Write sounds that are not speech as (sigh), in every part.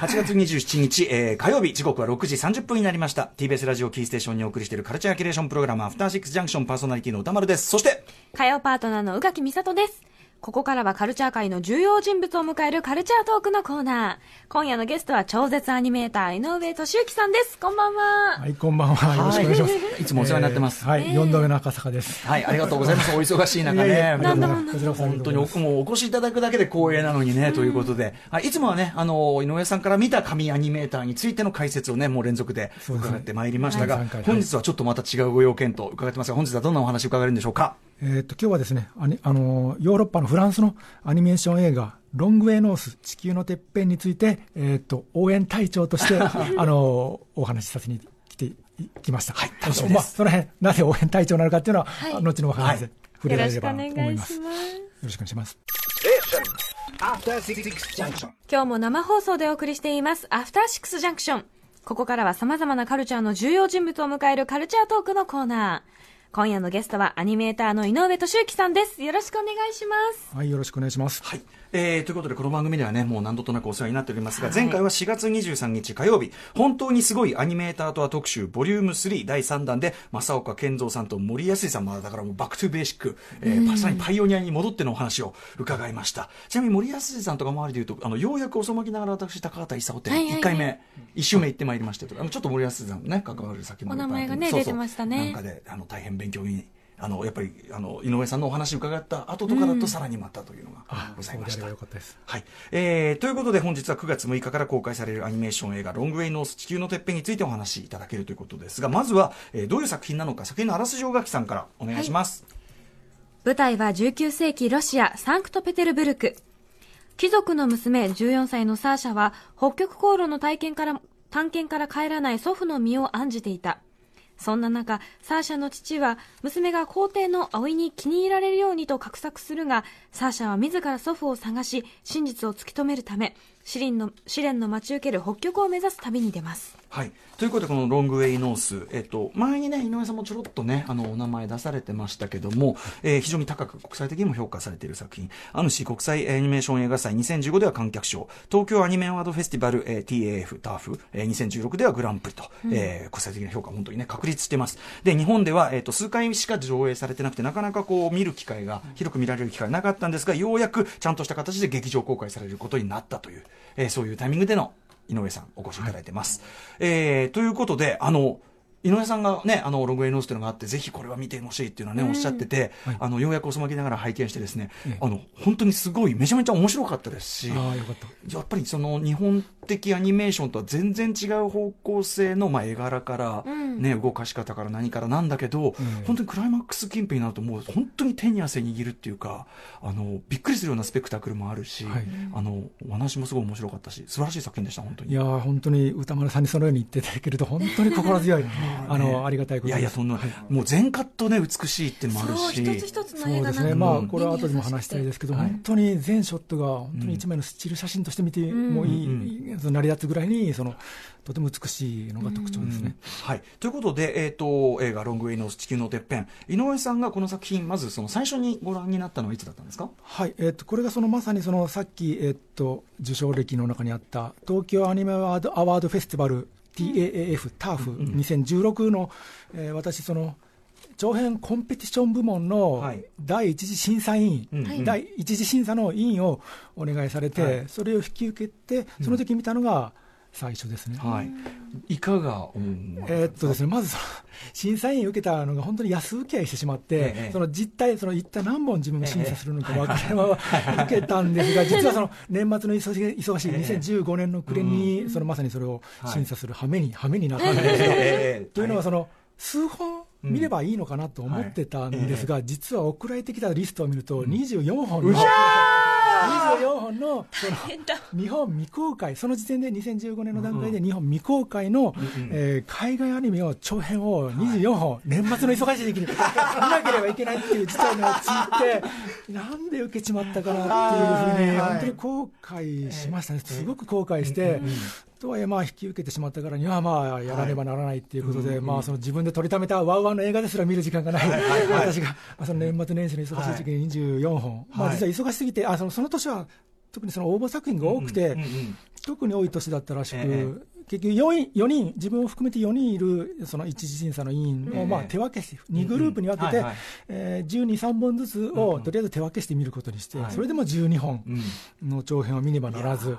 8月27日、えー、火曜日、時刻は6時30分になりました。TBS ラジオキーステーションにお送りしているカルチャーキュレーションプログラム、アフターシックスジャンクションパーソナリティの歌丸です。そして、火曜パートナーの宇垣美里です。ここからはカルチャー界の重要人物を迎えるカルチャートークのコーナー。今夜のゲストは超絶アニメーター、井上俊之さんです。こんばんは。はい、こんばんは。よろしくお願いします。いつもお世話になってます。はい、4度目の赤坂です。はい、ありがとうございます。お忙しい中ね。なんだ本当に僕もお越しいただくだけで光栄なのにね、ということで、はい、いつもはね、あの、井上さんから見た紙アニメーターについての解説をね、もう連続で伺ってまいりましたが、本日はちょっとまた違うご用件と伺ってますが、本日はどんなお話伺えるんでしょうか？えっと今日はですねああのヨーロッパのフランスのアニメーション映画ロングウェイノース地球のてっぺんについて、えー、っと応援隊長として (laughs) あのお話しさせに来てきました。はい、楽しみです。まあ、その辺なぜ応援隊長なのかっていうのは、はい、後のお話で触れられればと思います。よろしくお願いします。今日も生放送でお送りしています、アフターシックスジャンクション。ここからは様々なカルチャーの重要人物を迎えるカルチャートークのコーナー。今夜のゲストはアニメーターの井上俊之さんです。よろしくお願いします。はい、よろしくお願いします。はい。えー、ということで、この番組ではね、もう何度となくお世話になっておりますが、はい、前回は4月23日火曜日、本当にすごいアニメーターとは特集、ボリューム3第3弾で、政岡憲三さんと森やすじさん、まだからもう back to basic、えー、まさにパイオニアに戻ってのお話を伺いました。ちなみに森康さんとか周りで言うと、あの、ようやく遅まきながら私、高畑勲って1回目、1週目行ってまいりましたけど、あの、ちょっと森康さんね、関わる先もお名前がね、出てましたね。なんかで、あの、大変勉強にあのやっぱりあの井上さんのお話を伺った後とかだとさらにまたというのがございました。うん、はい。えー、ということで本日は9月6日から公開されるアニメーション映画「ロングウェイノース地球のてっぺん」についてお話しいただけるということですがまずは、えー、どういう作品なのか作品のあらすじを垣さんからお願いします、はい、舞台は19世紀ロシアサンクトペテルブルク。貴族の娘14歳のサーシャは北極航路の体験から探検から帰らない祖父の身を案じていたそんな中、サーシャの父は娘が皇帝の葵に気に入られるようにと画策するが、サーシャは自ら祖父を探し、真実を突き止めるため、試練の試練の待ち受ける北極を目指す旅に出ます。はい、ということでこのロングウェイノース、えっと、前にね井上さんもちょろっとねあのお名前出されてましたけども、えー、非常に高く国際的にも評価されている作品。アヌシ国際アニメーション映画祭2015では観客賞。東京アニメアワードフェスティバル、えー、TAF ターフ、えー、2016ではグランプリと、うん、えー、国際的な評価本当にね確立してます。で日本では、えーと、数回しか上映されてなくてなかなかこう見る機会が広く見られる機会なかったんですがようやくちゃんとした形で劇場公開されることになったという、えー、そういうタイミングでの井上さんお越しいただいてます。はい、えー、ということで、あの、井上さんがね、あの、ログエノースというのがあって、ぜひこれは見てほしいっていうのはね、おっしゃってて、はい、あの、ようやく遅まきながら拝見してですね、あの、本当にすごい、めちゃめちゃ面白かったですし、やっぱりその、日本的アニメーションとは全然違う方向性の、まあ、絵柄から、ね、うん、動かし方から何からなんだけど、うん、本当にクライマックス近辺になると、もう本当に手に汗握るっていうか、あの、びっくりするようなスペクタクルもあるし、はい、あの、お話もすごい面白かったし、素晴らしい作品でした、本当に。いや本当に歌丸さんにそのように言っていただけると、本当に心強い、あの、ありがたいこといやいや、そんな、もう全カットね、美しいっていうのもあるし。一つ一つの映画そうですね、まあ、これは後でも話したいですけど、本当に全ショットが、本当に一枚のスチール写真として見てもいい、成り立つぐらいに、その、とても美しいのが特徴ですね。はい。ということで、えっ、と、映画、ロングウェイの地球のてっぺん。井上さんがこの作品、まずその最初にご覧になったのはいつだったんですか？はい。えっ、と、これがそのまさにそのさっき、えっ、と、受賞歴の中にあった、東京アニメアワードフェスティバル TAAF、ターフ2016の、えー、私、その、長編コンペティション部門の第一次審査員、はい、第一次審査の委員をお願いされて、はい、それを引き受けて、その時見たのが、最初ですね。はい。いかが、うん、えー、っとですね、まずその、審査員受けたのが本当に安請け合いしてしまって、ええ、その実態、その一体何本自分が審査するのか分からないまま (laughs) 受けたんですが、(laughs) 実はその年末の忙しい忙しい2015年の暮れに、そのまさにそれを審査する羽目に、羽目になったんですよ。というのは、その、数本見ればいいのかなと思ってたんですが、実は送られてきたリストを見ると、24本の、24本の日本未公開、その時点で2015年の段階で日本未公開の、えー、海外アニメを長編を24本、年末の忙しい時期に (laughs) 見なければいけないっていう事態に陥って、(laughs) なんで受けちまったかなっていうふうに、本当に後悔しましたね、すごく後悔して、とはいえ、まあ、引き受けてしまったからには、まあ、やらねばならないっていうことで、まあ、その自分で取りためたワウワウの映画ですら見る時間がない、私が、その年末年始の忙しい時期に24本、まあ、実は忙しすぎて、あそのその年は特にその応募作品が多くて、特に多い年だったらしく、え結局4人 ,4 人、自分を含めて4人いるその一次審査の委員をまあ手分けして、2グループに分けて、え12、3本ずつをとりあえず手分けして見ることにして、それでも12本の長編を見ねばならず、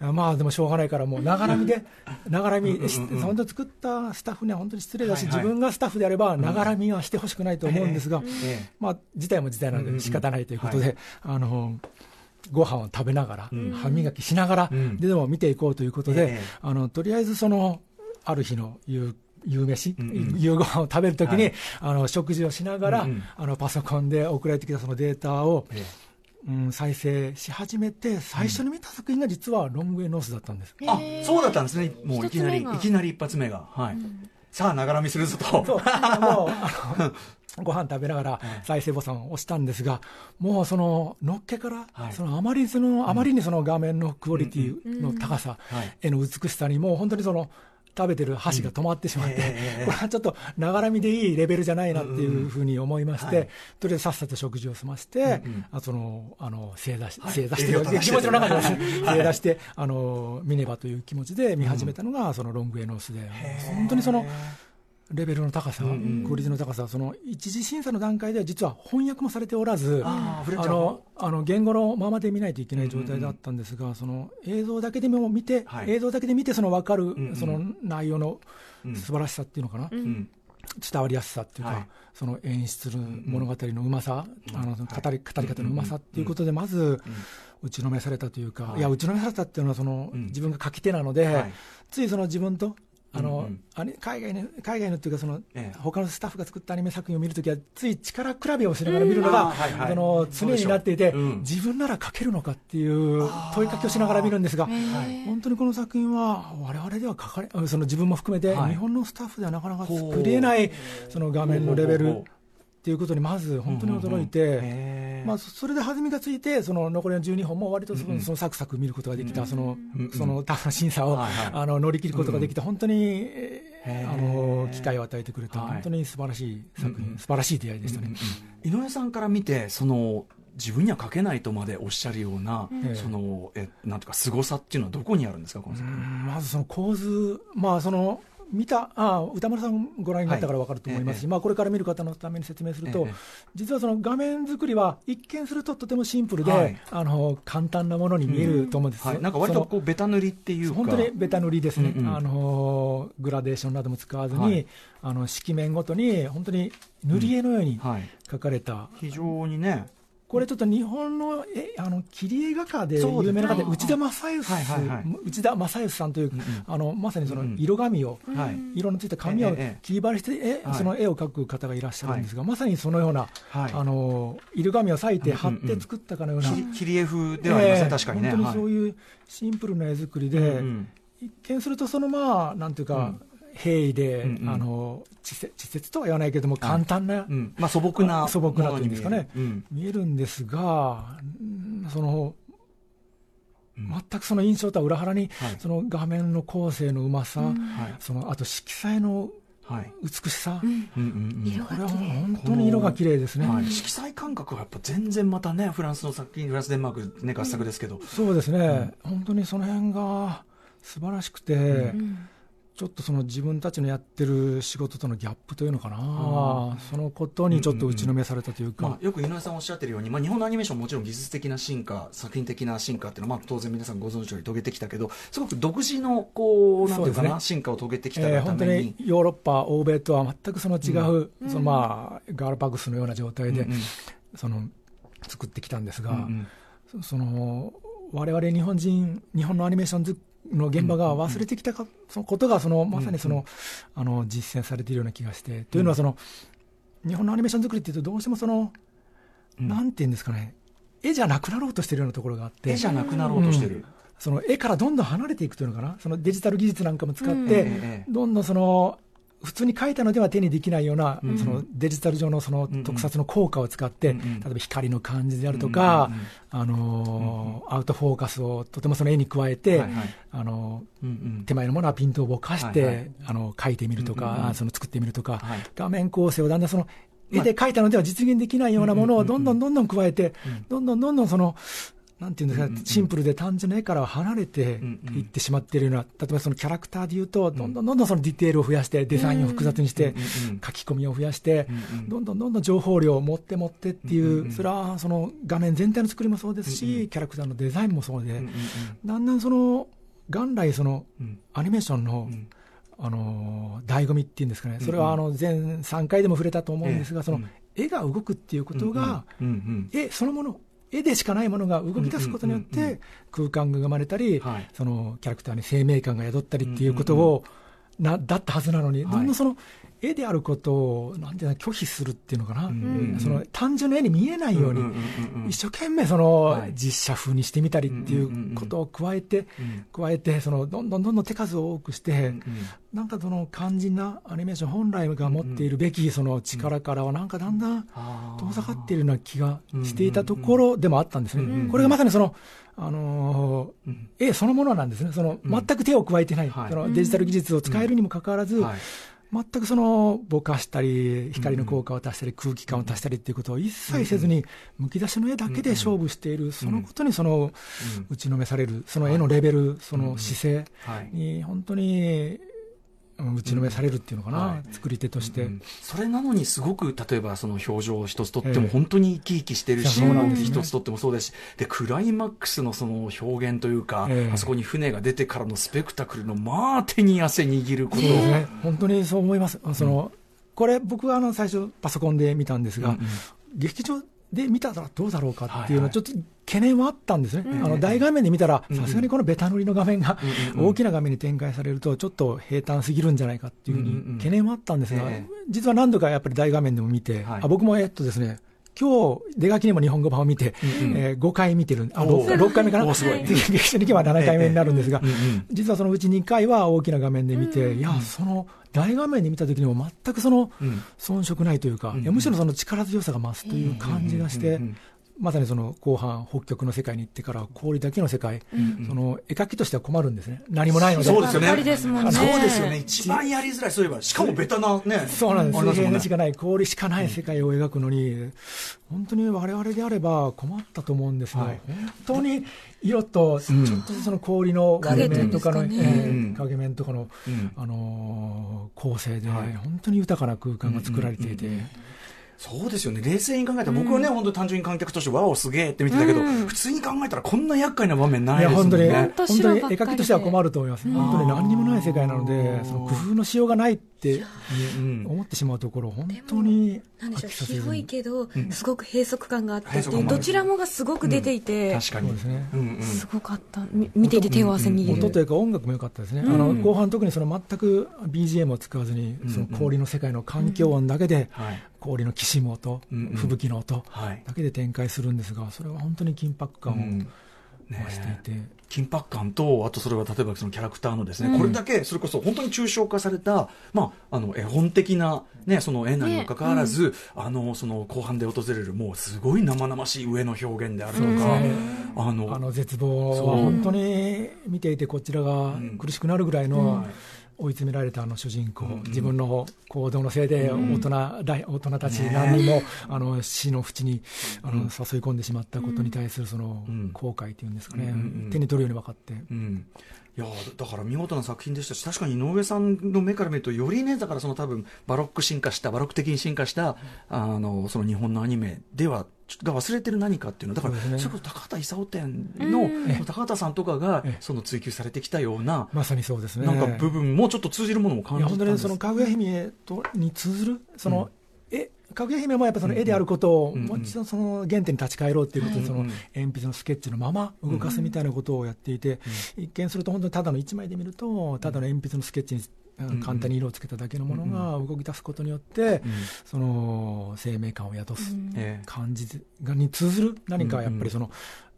まあでもしょうがないから、もうながらみで、ながらみ、本当作ったスタッフには本当に失礼だし、自分がスタッフであれば、ながらみはしてほしくないと思うんですが、まあ、事態も事態なので仕方ないということで、あの、ご飯を食べながら、歯磨きしながら、ででも見ていこうということで、あのとりあえずそのある日の夕夕飯、夕ご飯を食べるときに、あの食事をしながら、あのパソコンで送られてきたそのデータを、うん、再生し始めて、最初に見た作品が実はロングウェイノースだったんです。あそうだったんですね、もういきなり、いきなり一発目が。はい。さあ、ながらみするぞと。そう。もうあの (laughs) ご飯食べながら再生ボタンを押したんですが、もうそののっけから、そのあまりその、あまりにその画面のクオリティの高さへの美しさに、もう本当にその、食べてる箸が止まってしまって、これはちょっとながらみでいいレベルじゃないなっていうふうに思いまして、とりあえずさっさと食事を済まして、あそのあの正座し正座して、(laughs) 気持ちの中で正座して、あの見ねばという気持ちで見始めたのが、そのロングエノースで、本当にその。レベルの高さ、クオリティの高さ、その一次審査の段階では実は翻訳もされておらず、あのあの言語のままで見ないといけない状態だったんですが、その映像だけでも見て、はい、映像だけで見て、その分かる、その内容の素晴らしさっていうのかな、うん、伝わりやすさっていうか、はい、その演出する物語のうまさ、あの語り語り方のうまさっていうことで、まず、打ちのめされたというか、い。や、打ちのめされたっていうのはその、自分が書き手なので、ついその自分とあの、うんうん、海外の海外のっていうかその、ええ、他のスタッフが作ったアニメ作品を見るときはつい力比べをしながら見るのが、はいはい、の常になっていて、うん、自分なら書けるのかっていう問いかけをしながら見るんですが、本当にこの作品は我々では書かれその自分も含めて、日本のスタッフではなかなか作れないその画面のレベル。っていうことにまず本当に驚いて、まあ、それで弾みがついて、その残りの12本も割とその,、そのサクサク見ることができた、そのそのタフな審査を、あの乗り切ることができた、本当に、あの機会を与えてくれた、本当に素晴らしい作品、素晴らしい出会いでしたね。井上さんから見てその自分には書けないとまでおっしゃるような、うん、そのえなんとか凄さっていうのはどこにあるんですか、この作品。まずその構図、まあ、その見たあ歌丸さんご覧になったから分かると思いますし、はい、まあ、これから見る方のために説明すると、ええ、実はその画面作りは一見するととてもシンプルで、はい、あの簡単なものに見えると思うんです、うんはい、なんか割とこうベタ塗りっていう本当にベタ塗りですね、うんうん、あのグラデーションなども使わずに、あの色面ごとに本当に塗り絵のように描かれた、うん、非常にねこれちょっと日本のえあの切り絵画家で有名な方で内田正義、内田正義さんという、あのまさにその色紙を、色のついた紙を切り貼りして、ええ、その絵を描く方がいらっしゃるんですが、はい、まさにそのような、はい、あの色紙を裂いて貼って作ったかのような、切り絵風ではありません、えー、確かにね。本当にそういうシンプルな絵作りで、一見するとそのまあなんていうか、うん平易で、うんうん、あの稚拙とは言わないけれども、簡単な、うん、まあ、素朴な素朴なというんですかね、うん、見えるんですが、その全くその印象とは裏腹に、はい、その画面の構成のうまさ、そのあと色彩の美しさ、これは本当に色が綺麗ですね、色彩感覚はやっぱ全然またね、フランスの作品、フランス、デンマーク、ね、合作ですけど、そうですね、本当にその辺が素晴らしくて。ちょっとその自分たちのやってる仕事とのギャップというのかな、そのことにちょっと打ちのめされたというか、うんうんまあ、よく井上さんおっしゃってるように、まあ、日本のアニメーションもちろん技術的な進化、作品的な進化っていうのは、まあ、当然皆さんご存知のように遂げてきたけど、すごく独自のこう、なんていうかな、ね、進化を遂げてきたために、えー、本当にヨーロッパ、欧米とは全くその違う、うん、そのまあ、ガールパグスのような状態で、うんうん、その作ってきたんですが、うんうん、その我々日本人、日本のアニメーションの現場が忘れてきたか、そのことがそのまさにその、あの実践されているような気がして、というのはその日本のアニメーション作りっていうとどうしてもその、なんていうんですかね。絵じゃなくなろうとしているようなところがあって絵じゃなくなろうとしてる、その絵からどんどん離れていくというのかな、そのデジタル技術なんかも使って、どんどんその普通に描いたのでは手にできないような、うん、そのデジタル上のその特撮の効果を使って、うんうん、例えば光の感じであるとか、あのー、アウトフォーカスをとてもその絵に加えて、はいはい、あのー、手前のものはピントをぼかして、はいはい、あの描いてみるとか、その作ってみるとか、はい、画面構成をだんだんその絵で描いたのでは実現できないようなものをどんどんどんどん加えて、どんどんどんどんそのなんていうんですか、シンプルで単純な絵からは離れていってしまっているような、例えばそのキャラクターでいうと、どんどんどんどんそのディテールを増やして、デザインを複雑にして、書き込みを増やして、どんどんどんどん情報量を持って持ってっていう、それはその画面全体の作りもそうですし、キャラクターのデザインもそうで、だんだんその、元来そのアニメーションの、あの醍醐味っていうんですかね、それはあの前3回でも触れたと思うんですが、その絵が動くっていうことが、絵そのもの、絵でしかないものが動き出すことによって、空間が生まれたり、そのキャラクターに生命感が宿ったりっていうことを、なだったはずなのに、どんどんその絵であることをなんていう拒否するっていうのかな、その単純な絵に見えないように、一生懸命その実写風にしてみたりっていうことを加えて、加えてそのどんどんどんどん手数を多くして、なんかその肝心なアニメーション本来が持っているべきその力からはなんかだんだん遠ざかっているような気がしていたところでもあったんですね。これがまさにそのあの絵そのものなんですね、その全く手を加えてない、そのデジタル技術を使えるにもかかわらず、全くそのぼかしたり、光の効果を足したり、空気感を足したりっていうことを一切せずに、むき出しの絵だけで勝負している、そのことにその打ちのめされる、その絵のレベル、その姿勢に、本当に打ちのめされるっていうのかな、はい、作り手として、うん、それなのにすごく例えばその表情一つとっても本当に生き生きしてるし、えー、一つとってもそうですしでクライマックスのその表現というか、えー、あそこに船が出てからのスペクタクルのまあ手に汗握ること、えー、ね、本当にそう思います。その、うん、これ僕はあの最初パソコンで見たんですが、うんうん、劇場で見たらどうだろうかっていうのは、ちょっと懸念はあったんですね、はいはい、あの大画面で見たら、さすがにこのベタ塗りの画面が大きな画面に展開されると、ちょっと平坦すぎるんじゃないかっていうふうに懸念はあったんですが、実は何度かやっぱり大画面でも見て、あ僕もえっとですね、今日出書きにも日本語版を見て、うんうん、えー、5回見てる、あ 6, 6回目かな、(laughs) 劇場に行けば7回目になるんですが、実はそのうち2回は大きな画面で見て、いや、その大画面で見たときにも全くその遜色ないというか、むしろその力強さが増すという感じがして、まさにその後半、北極の世界に行ってから、氷だけの世界、うんうん、その絵描きとしては困るんですね、何もないので、そうですよね、そうですよね、一番やりづらい、そういえば、しかもベタなね、そうなんです、水平のしかない、氷しかない世界を描くのに、うん、本当にわれわれであれば困ったと思うんですが、はい、本当に色と、ちょっとその氷の影面とかの、影面とかの、あの構成で、本当に豊かな空間が作られていて。そうですよね。冷静に考えたら、僕はね、本当に単純に観客として、わお、すげえって見てたけど、普通に考えたら、こんな厄介な場面ないですもんね。本当に、本当に絵描きとしては困ると思います。本当に何にもない世界なので、その工夫のしようがないって思ってしまうところ、本当に。なんでしょう、広いけど、すごく閉塞感があってっていう、どちらもがすごく出ていて、確かに。ですね。すごかった。見ていて手を汗握る。音というか音楽も良かったですね。あの、後半特にその全く BGM を使わずに、その氷の世界の環境音だけで、氷のきしむ音、吹雪の音だけで展開するんですが、それは本当に緊迫感を増していて。緊迫感と、あとそれは例えばそのキャラクターのですね、うん、これだけ、それこそ本当に抽象化された、まあ、あの絵本的な、ね、その絵なにもかかわらず、ねうん、あのその後半で訪れる、もうすごい生々しい上の表現であるとか、あのあの絶望は本当に見ていて、こちらが苦しくなるぐらいの。うん追い詰められたあの主人公、うん自分の行動のせいで大人,、大大人たち何人も、あの死の淵にあの、誘い込んでしまったことに対するその後悔というんですかね、手に取るように分かって。いやだから見事な作品でしたし確かに井上さんの目から見るとよりねだからその多分バロック進化したバロック的に進化したあのその日本のアニメではが忘れてる何かっていうの。だからそ,、れこそ高畑勲店の高畑さんとかがその追求されてきたようなまさにそうですね。なんか部分もちょっと通じるものも感じたんですそのかぐや姫とに通ずるその、えかぐや姫もやっぱその絵であることを、もう一度その原点に立ち返ろうっていうことで、その鉛筆のスケッチのまま動かすみたいなことをやっていて、一見すると本当にただの一枚で見ると、ただの鉛筆のスケッチに簡単に色をつけただけのものが動き出すことによって、その生命感を宿す感じがに通ずる。何かやっぱりその、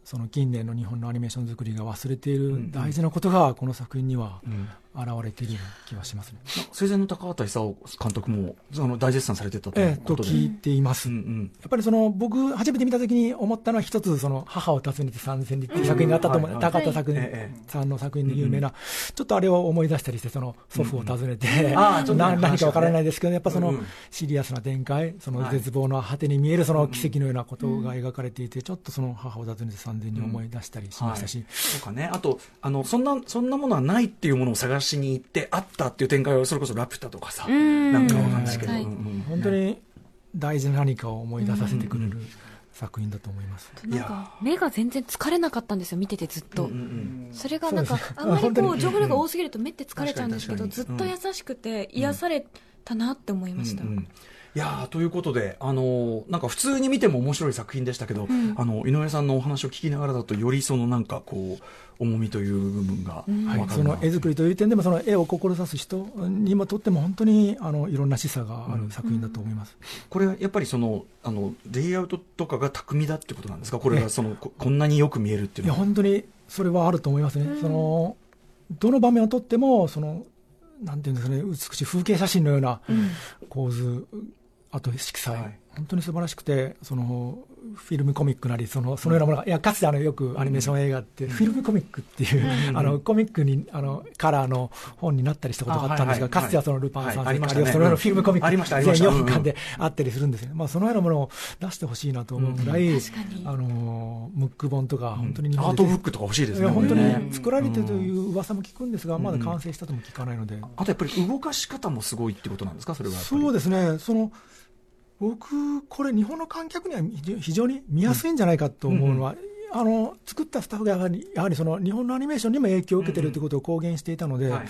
その近年の日本のアニメーション作りが忘れている大事なことがこの作品には現れているような気はしますね。生前の高畑勲監督もその大絶賛されてたといええ、とうことで、聞いています。うんうんやっぱりその僕、初めて見たときに思ったのは、一つ、その母を訪ねて参戦にっていう作品があったと思う、うんはい高畑作品はいええ。さんの作品で有名な、ちょっとあれを思い出したりして、その祖父を訪ねて、ああちょっとねな何かわからないですけど、やっぱそのうんうん。シリアスな展開、そのはい。絶望の果てに見えるその奇跡のようなことが描かれていて、ちょっとその母を訪ねて参戦に思い出したりしましたし、そうかね、あとあのそんな、そんなものはないっていうものを探しに行って、あったっていう展開は、それこそラピュタとかさ、ん。なんかわかんないですけど、はい。うんうん本当に大事な何かを思い出させてくれる作品だと思います。なんか目が全然疲れなかったんですよ見ててずっと、うんうんそれがなんかあんまりこう情報量が多すぎると目って疲れちゃうんですけど、ずっと優しくて癒されたなって思いました、うんうんいやーということで、あのーなんか普通に見ても面白い作品でしたけど、ん。あの井上さんのお話を聞きながらだとよりそのなんかこう重みという部分がうん。その絵作りという点でも、その絵を志す人にもとっても、本当にあのいろんな示唆がある作品だと思います。これはやっぱりそのあのレイアウトとかが巧みだってことなんですか？これがそのここんなによく見えるっていいうや、のは。本当にそれはあると思いますね。そのどの場面をとっても、そのなんていうんですかね、美しい風景写真のような構図、あと色彩、はい本当に素晴らしくて、そのフィルムコミックなり、そのそのようなものが、いやかつてあのよくアニメーション映画って、フィルムコミックっていう、あのコミックにあのカラーの本になったりしたことがあったんですが、かつてはそのルパン三世、はいあるいはそのようなフィルムコミック、全4うんうん巻であったりするんですよ。ね、まあ、そのようなものを出してほしいなと思うぐらい、あのムック本とか、本当に日アートブックとか欲しいですね本当に作られてるという噂も聞くんですが、まだ完成したとも聞かないので、あとやっぱり動かし方もすごいってことなんですかそれはそうですね、その僕、これ、日本の観客には非常に見やすいんじゃないかと思うのは、あの作ったスタッフがやはりやはりその日本のアニメーションにも影響を受けてるということを公言していたので、はい。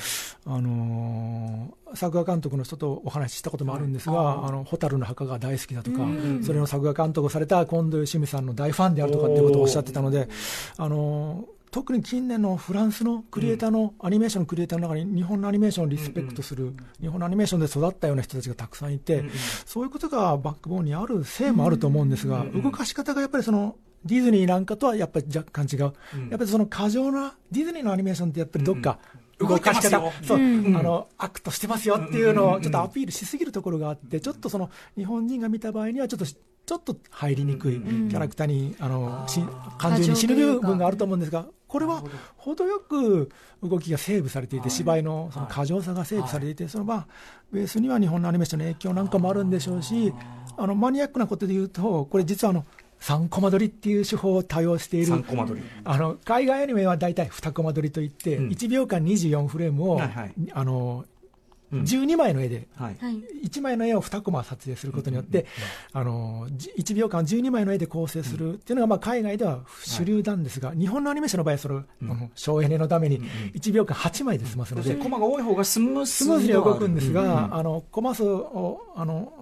あのー作画監督の人とお話ししたこともあるんですが、あの蛍の墓が大好きだとか、それの作画監督をされた近藤喜文さんの大ファンであるとかっていうことをおっしゃってたので、あのー特に近年のフランスのクリエイターの、アニメーションのクリエイターの中に日本のアニメーションをリスペクトする、日本のアニメーションで育ったような人たちがたくさんいて、そういうことがバックボーンにあるせいもあると思うんですが、動かし方がやっぱりそのディズニーなんかとはやっぱり若干違う、やっぱりその過剰なディズニーのアニメーションってやっぱりどっか、うん動かし方そう、うんあのアクトしてますよっていうのをちょっとアピールしすぎるところがあって、ちょっとその日本人が見た場合にはちょっとちょっと入りにくいキャラクターにあのし感情に死ぬ部分があると思うんですが、これは程よく動きがセーブされていて、芝居のその過剰さがセーブされていて、そのまあベースには日本のアニメーションの影響なんかもあるんでしょうし、あのマニアックなことで言うと、これ実はあの3コマ撮りっていう手法を多用している三コマ撮り。あの海外アニメは大体2コマ撮りといって、うん。1秒間24フレームを、はいはい。あのうん12枚の絵で、はい。はい。1枚の絵を2コマ撮影することによって、あのじ1秒間12枚の絵で構成するっていうのが、まあ、海外では主流なんですが、日本のアニメーションの場合はその省エネのために1秒間8枚で済ますの。で、コマが多い方がスムーススムーズに動くんですが、あのコマ数をあの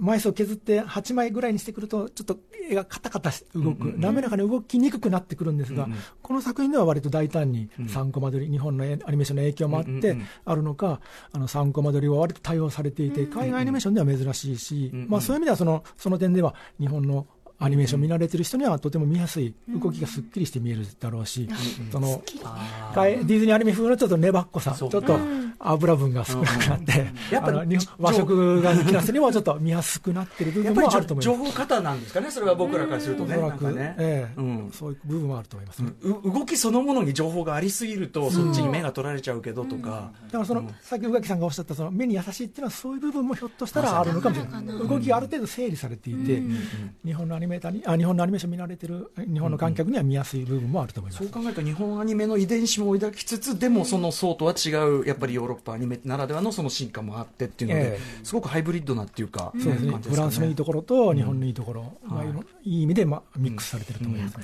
枚数を削って8枚ぐらいにしてくると、ちょっと絵がカタカタ動く、滑らかに動きにくくなってくるんですが、うんうん。この作品では割と大胆に3コマ撮り、日本のアニメーションの影響もあってあるのか、あの3コマ撮りは割と多用されていて、海外アニメーションでは珍しいし、まあ、そういう意味ではそのその点では、日本のアニメーション見慣れてる人にはとても見やすい、動きがすっきりして見えるだろうし、そのかいディズニーアニメ風のちょっと粘っこさ、ちょっと油分が少なくなって、やっぱあの日本和食が好きな人にもちょっと見やすくなってる部分もあると思い情ます。報型なんですかねそれは僕らからするとねおそらく、ええ。うん。そういう部分もあると思います、う動きそのものに情報がありすぎると、そっちに目が取られちゃうけどとか、だからその、さっき宇垣さんがおっしゃったその目に優しいっていうのはそういう部分もひょっとしたらあるのかもしれない。動きがある程度整理されていて、日本のアニメーターにあ日本のアニメーション見られてる日本の観客には見やすい部分もあると思います、そう考えると日本アニメの遺伝子も抱きつつでもその層とは違うやっぱりヨーロッパアニメならではのその進化もあってっていうので、えすごくハイブリッドなっていうか、そうですね。フランスのいいとところと日本のいいところがい。ろいい意味で、ま、ミックスされてると思います、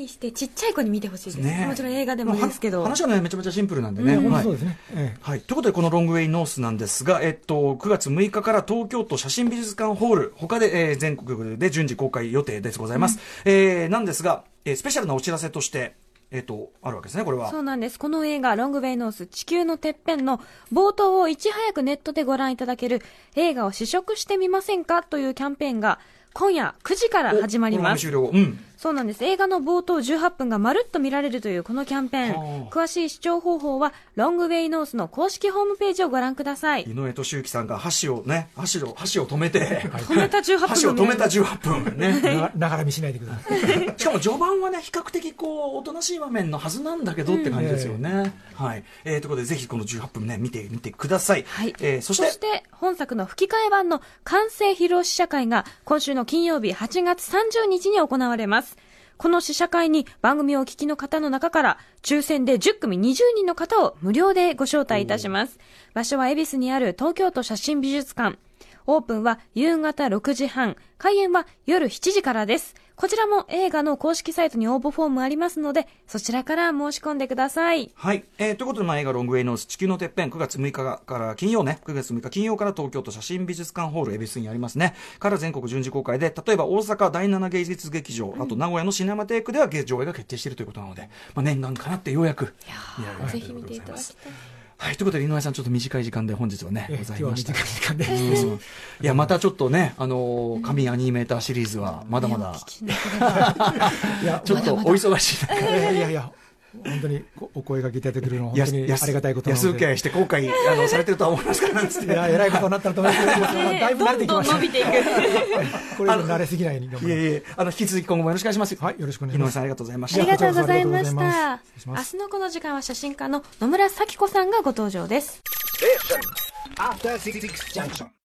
にしてちっちゃい子に見てほしいです、ねもちろん映画でもいいですけど話はねめちゃめちゃシンプルなんでね、はい当そうですね、ええはい。ということで、このロングウェイノースなんですが、えっと、9月6日から東京都写真美術館ホール、他で、えー全国で順次公開予定ですございます。えーなんですが、えースペシャルなお知らせとして、えっと、あるわけですね、これは。そうなんです。この映画、ロングウェイノース地球のてっぺんの冒頭をいち早くネットでご覧いただける映画を試食してみませんかというキャンペーンが今夜9時から始まりますうん。そうなんです。映画の冒頭18分がまるっと見られるというこのキャンペーン。詳しい視聴方法は、ロングウェイノースの公式ホームページをご覧ください。井上俊之さんが箸をね、箸を、箸を止めて、止めた18分。箸を止めた18分。ね。(laughs) ながら見しないでください。(laughs) しかも序盤はね、比較的こう、おとなしい場面のはずなんだけどって感じですよね。はい。えー、ということで、ぜひこの18分ね、見てみてください。はい。えー、そして、そして本作の吹き替え版の完成披露試写会が今週の金曜日8月30日に行われます。この試写会に番組をお聞きの方の中から抽選で10組20人の方を無料でご招待いたします。場所は恵比寿にある東京都写真美術館。オープンは夕方6時半、開演は夜7時からです。こちらも映画の公式サイトに応募フォームありますので、そちらから申し込んでください。はい。えー、ということで、まあ、映画ロングウェイノース地球のてっぺん9月6日から金曜ね、9月6日金曜から東京都写真美術館ホール恵比寿にありますね。から全国順次公開で、例えば大阪第7芸術劇場、あと名古屋のシネマテイクでは上映が決定しているということなので、まあ、念願かなってようやく。いやぜひ見ていただきたい。はい、ということで、井上さん、ちょっと短い時間で本日はね、ございました。短い時間で。いや、(laughs) またちょっとね、あの、神アニメーターシリーズは、まだまだ、いや、(laughs) ちょっとお忙しい。いやいやいや。本当にお声がけいただけるのは本当にありがたいことなので。安請け合いして後悔あのされてるとは思いますからいやえらいことになったと思いますけど。(laughs) だいぶ慣れてきました。伸びていく。これ慣れすぎないようにいえいえあの引き続き今後もよろしくお願いします。はいよろしくお願いします。井上さんありがとうございました。ありがとうございました。明日のこの時間は写真家の野村咲子さんがご登場です